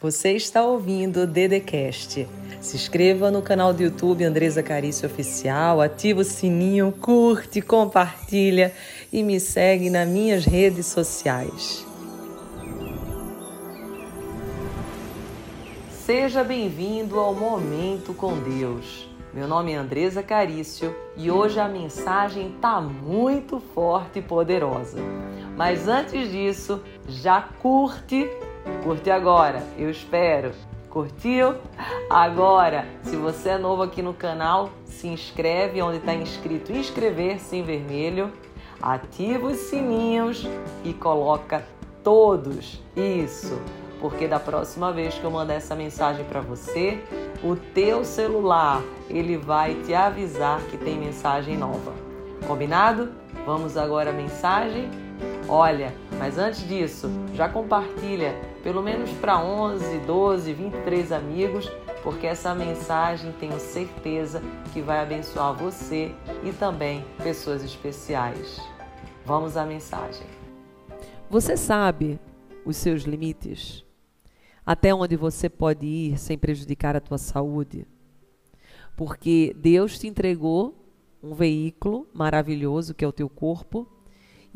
Você está ouvindo o Dedecast. Se inscreva no canal do YouTube Andresa Carício Oficial, ativa o sininho, curte, compartilha e me segue nas minhas redes sociais. Seja bem-vindo ao Momento com Deus. Meu nome é Andresa Carício e hoje a mensagem tá muito forte e poderosa. Mas antes disso, já curte Curte agora, eu espero. Curtiu? Agora, se você é novo aqui no canal, se inscreve onde está inscrito inscrever-se em vermelho, ativa os sininhos e coloca todos. Isso, porque da próxima vez que eu mandar essa mensagem para você, o teu celular ele vai te avisar que tem mensagem nova. Combinado? Vamos agora à mensagem Olha, mas antes disso, já compartilha pelo menos para 11, 12, 23 amigos, porque essa mensagem tenho certeza que vai abençoar você e também pessoas especiais. Vamos à mensagem. Você sabe os seus limites? Até onde você pode ir sem prejudicar a tua saúde? Porque Deus te entregou um veículo maravilhoso que é o teu corpo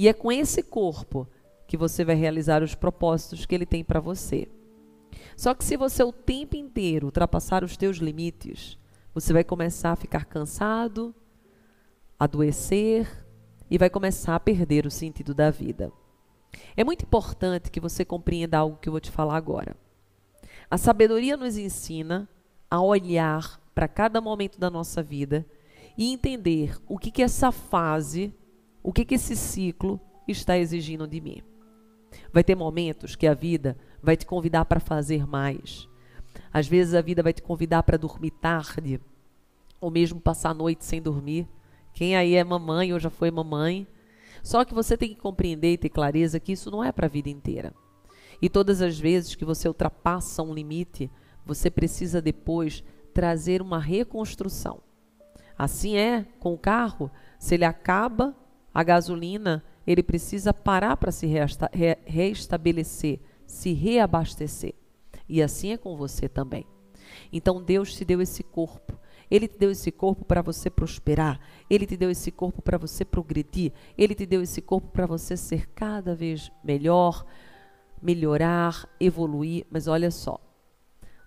e é com esse corpo que você vai realizar os propósitos que ele tem para você. Só que se você o tempo inteiro ultrapassar os teus limites, você vai começar a ficar cansado, adoecer e vai começar a perder o sentido da vida. É muito importante que você compreenda algo que eu vou te falar agora. A sabedoria nos ensina a olhar para cada momento da nossa vida e entender o que, que essa fase o que, que esse ciclo está exigindo de mim. Vai ter momentos que a vida vai te convidar para fazer mais. Às vezes a vida vai te convidar para dormir tarde, ou mesmo passar a noite sem dormir. Quem aí é mamãe ou já foi mamãe? Só que você tem que compreender e ter clareza que isso não é para a vida inteira. E todas as vezes que você ultrapassa um limite, você precisa depois trazer uma reconstrução. Assim é com o carro, se ele acaba, a gasolina, ele precisa parar para se reestabelecer, se reabastecer. E assim é com você também. Então Deus te deu esse corpo. Ele te deu esse corpo para você prosperar. Ele te deu esse corpo para você progredir. Ele te deu esse corpo para você ser cada vez melhor, melhorar, evoluir. Mas olha só,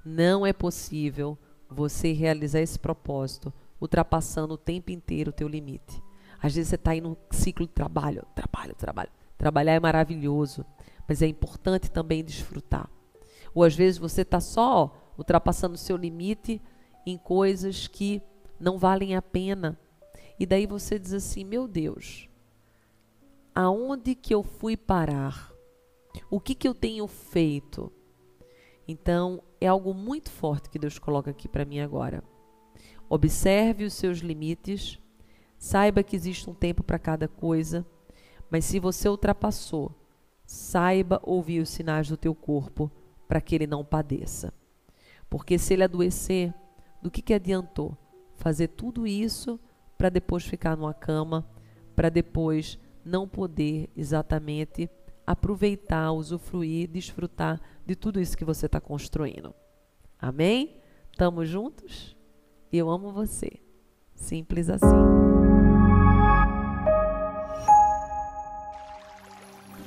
não é possível você realizar esse propósito ultrapassando o tempo inteiro o teu limite. Às vezes você está aí num ciclo de trabalho, trabalho, trabalho. Trabalhar é maravilhoso, mas é importante também desfrutar. Ou às vezes você está só ultrapassando o seu limite em coisas que não valem a pena. E daí você diz assim: meu Deus, aonde que eu fui parar? O que, que eu tenho feito? Então, é algo muito forte que Deus coloca aqui para mim agora. Observe os seus limites Saiba que existe um tempo para cada coisa, mas se você ultrapassou, saiba ouvir os sinais do teu corpo para que ele não padeça. Porque se ele adoecer, do que, que adiantou fazer tudo isso para depois ficar numa cama, para depois não poder exatamente aproveitar, usufruir, desfrutar de tudo isso que você está construindo. Amém? Tamo juntos? Eu amo você. Simples assim.